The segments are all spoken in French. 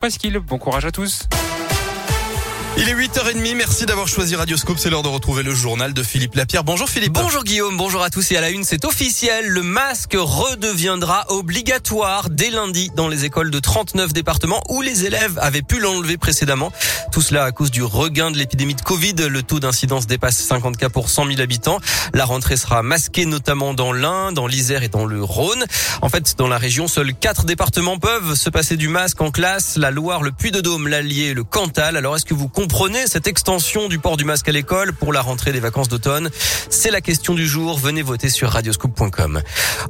Presqu'île. Bon courage à tous. Il est 8h30, merci d'avoir choisi Radioscope. C'est l'heure de retrouver le journal de Philippe Lapierre. Bonjour Philippe. Bonjour Guillaume, bonjour à tous et à la une, c'est officiel, le masque redeviendra obligatoire dès lundi dans les écoles de 39 départements où les élèves avaient pu l'enlever précédemment. Tout cela à cause du regain de l'épidémie de Covid. Le taux d'incidence dépasse 50 cas pour 100 000 habitants. La rentrée sera masquée notamment dans l'Ain, dans l'Isère et dans le Rhône. En fait, dans la région, seuls quatre départements peuvent se passer du masque en classe. La Loire, le Puy-de-Dôme, l'Allier le Cantal. Alors est-ce que vous comprenez cette extension du port du masque à l'école pour la rentrée des vacances d'automne C'est la question du jour. Venez voter sur radioscoop.com.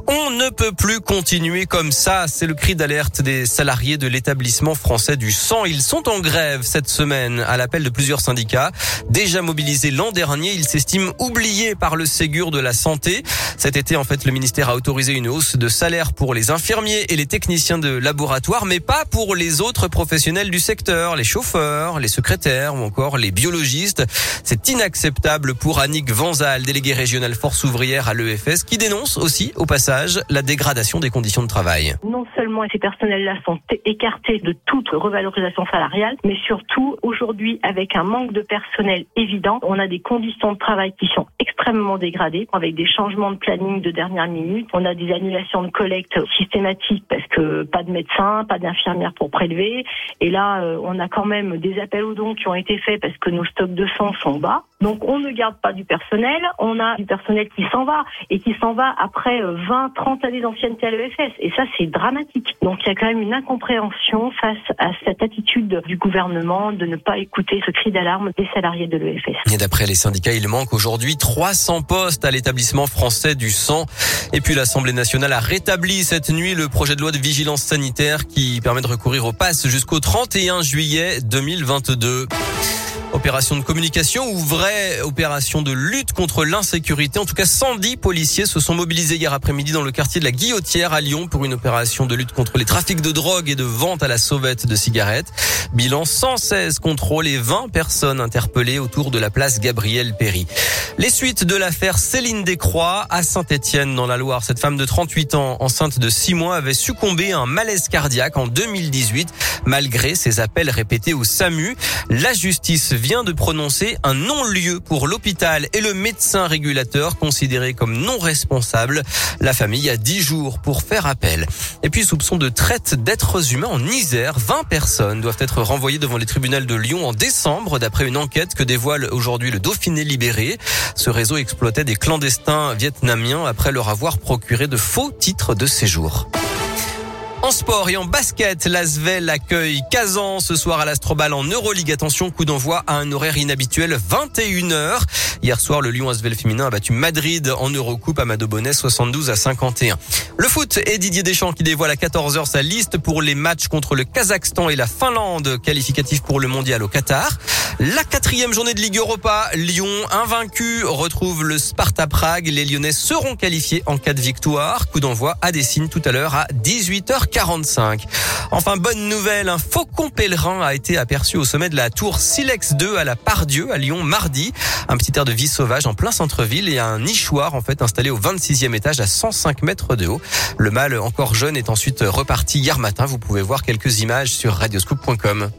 On ne peut plus continuer comme ça. C'est le cri d'alerte des salariés de l'établissement français du sang. Ils sont en grève cette semaine à l'appel de plusieurs syndicats. Déjà mobilisés l'an dernier, ils s'estiment oubliés par le Ségur de la santé. Cet été, en fait, le ministère a autorisé une hausse de salaire pour les infirmiers et les techniciens de laboratoire, mais pas pour les autres professionnels du secteur, les chauffeurs, les secrétaires ou encore les biologistes. C'est inacceptable pour Annick Vanzal, déléguée régionale force ouvrière à l'EFS, qui dénonce aussi, au passage, la dégradation des conditions de travail. Non seulement ces personnels-là sont écartés de toute revalorisation salariale, mais surtout, aujourd'hui, avec un manque de personnel évident, on a des conditions de travail qui sont extrêmement dégradées, avec des changements de planning de dernière minute. On a des annulations de collecte systématiques parce que pas de médecin, pas d'infirmière pour prélever. Et là, euh, on a quand même des appels aux dons qui ont été faits parce que nos stocks de sang sont bas. Donc on ne garde pas du personnel, on a du personnel qui s'en va et qui s'en va après 20, 30 années d'ancienneté à l'EFS. Et ça, c'est dramatique. Donc il y a quand même une incompréhension face à cette attitude du gouvernement de ne pas écouter ce cri d'alarme des salariés de l'EFS. Et d'après les syndicats, il manque aujourd'hui 300 postes à l'établissement français du sang. Et puis l'Assemblée nationale a rétabli cette nuit le projet de loi de vigilance sanitaire qui permet de recourir au pass jusqu'au 31 juillet 2022. Opération de communication ou vraie opération de lutte contre l'insécurité. En tout cas, 110 policiers se sont mobilisés hier après-midi dans le quartier de la Guillotière à Lyon pour une opération de lutte contre les trafics de drogue et de vente à la sauvette de cigarettes. Bilan 116 contrôles et 20 personnes interpellées autour de la place Gabriel Péry. Les suites de l'affaire Céline Descroix à Saint-Étienne dans la Loire. Cette femme de 38 ans, enceinte de 6 mois, avait succombé à un malaise cardiaque en 2018 malgré ses appels répétés au SAMU. La justice vient de prononcer un non-lieu pour l'hôpital et le médecin régulateur considéré comme non responsable. La famille a 10 jours pour faire appel. Et puis soupçon de traite d'êtres humains en Isère. 20 personnes doivent être renvoyées devant les tribunaux de Lyon en décembre d'après une enquête que dévoile aujourd'hui le Dauphiné libéré. Ce réseau exploitait des clandestins vietnamiens après leur avoir procuré de faux titres de séjour. En sport et en basket, l'Asvel accueille Kazan ce soir à l'Astrobal en Euroleague. Attention, coup d'envoi à un horaire inhabituel, 21h. Hier soir, le Lyon Asvel féminin a battu Madrid en Eurocoupe à Bonnet 72 à 51. Le foot et Didier Deschamps qui dévoile à 14h sa liste pour les matchs contre le Kazakhstan et la Finlande, qualificatif pour le mondial au Qatar. La quatrième journée de Ligue Europa, Lyon invaincu retrouve le Sparta Prague. Les Lyonnais seront qualifiés en cas de victoire. Coup d'envoi à Dessine tout à l'heure à 18h45. Enfin, bonne nouvelle, un faucon pèlerin a été aperçu au sommet de la tour Silex 2 à la Pardieu à Lyon mardi. Un petit air de vie sauvage en plein centre-ville et un nichoir en fait installé au 26e étage à 105 mètres de haut. Le mâle encore jeune est ensuite reparti hier matin. Vous pouvez voir quelques images sur radioscoop.com.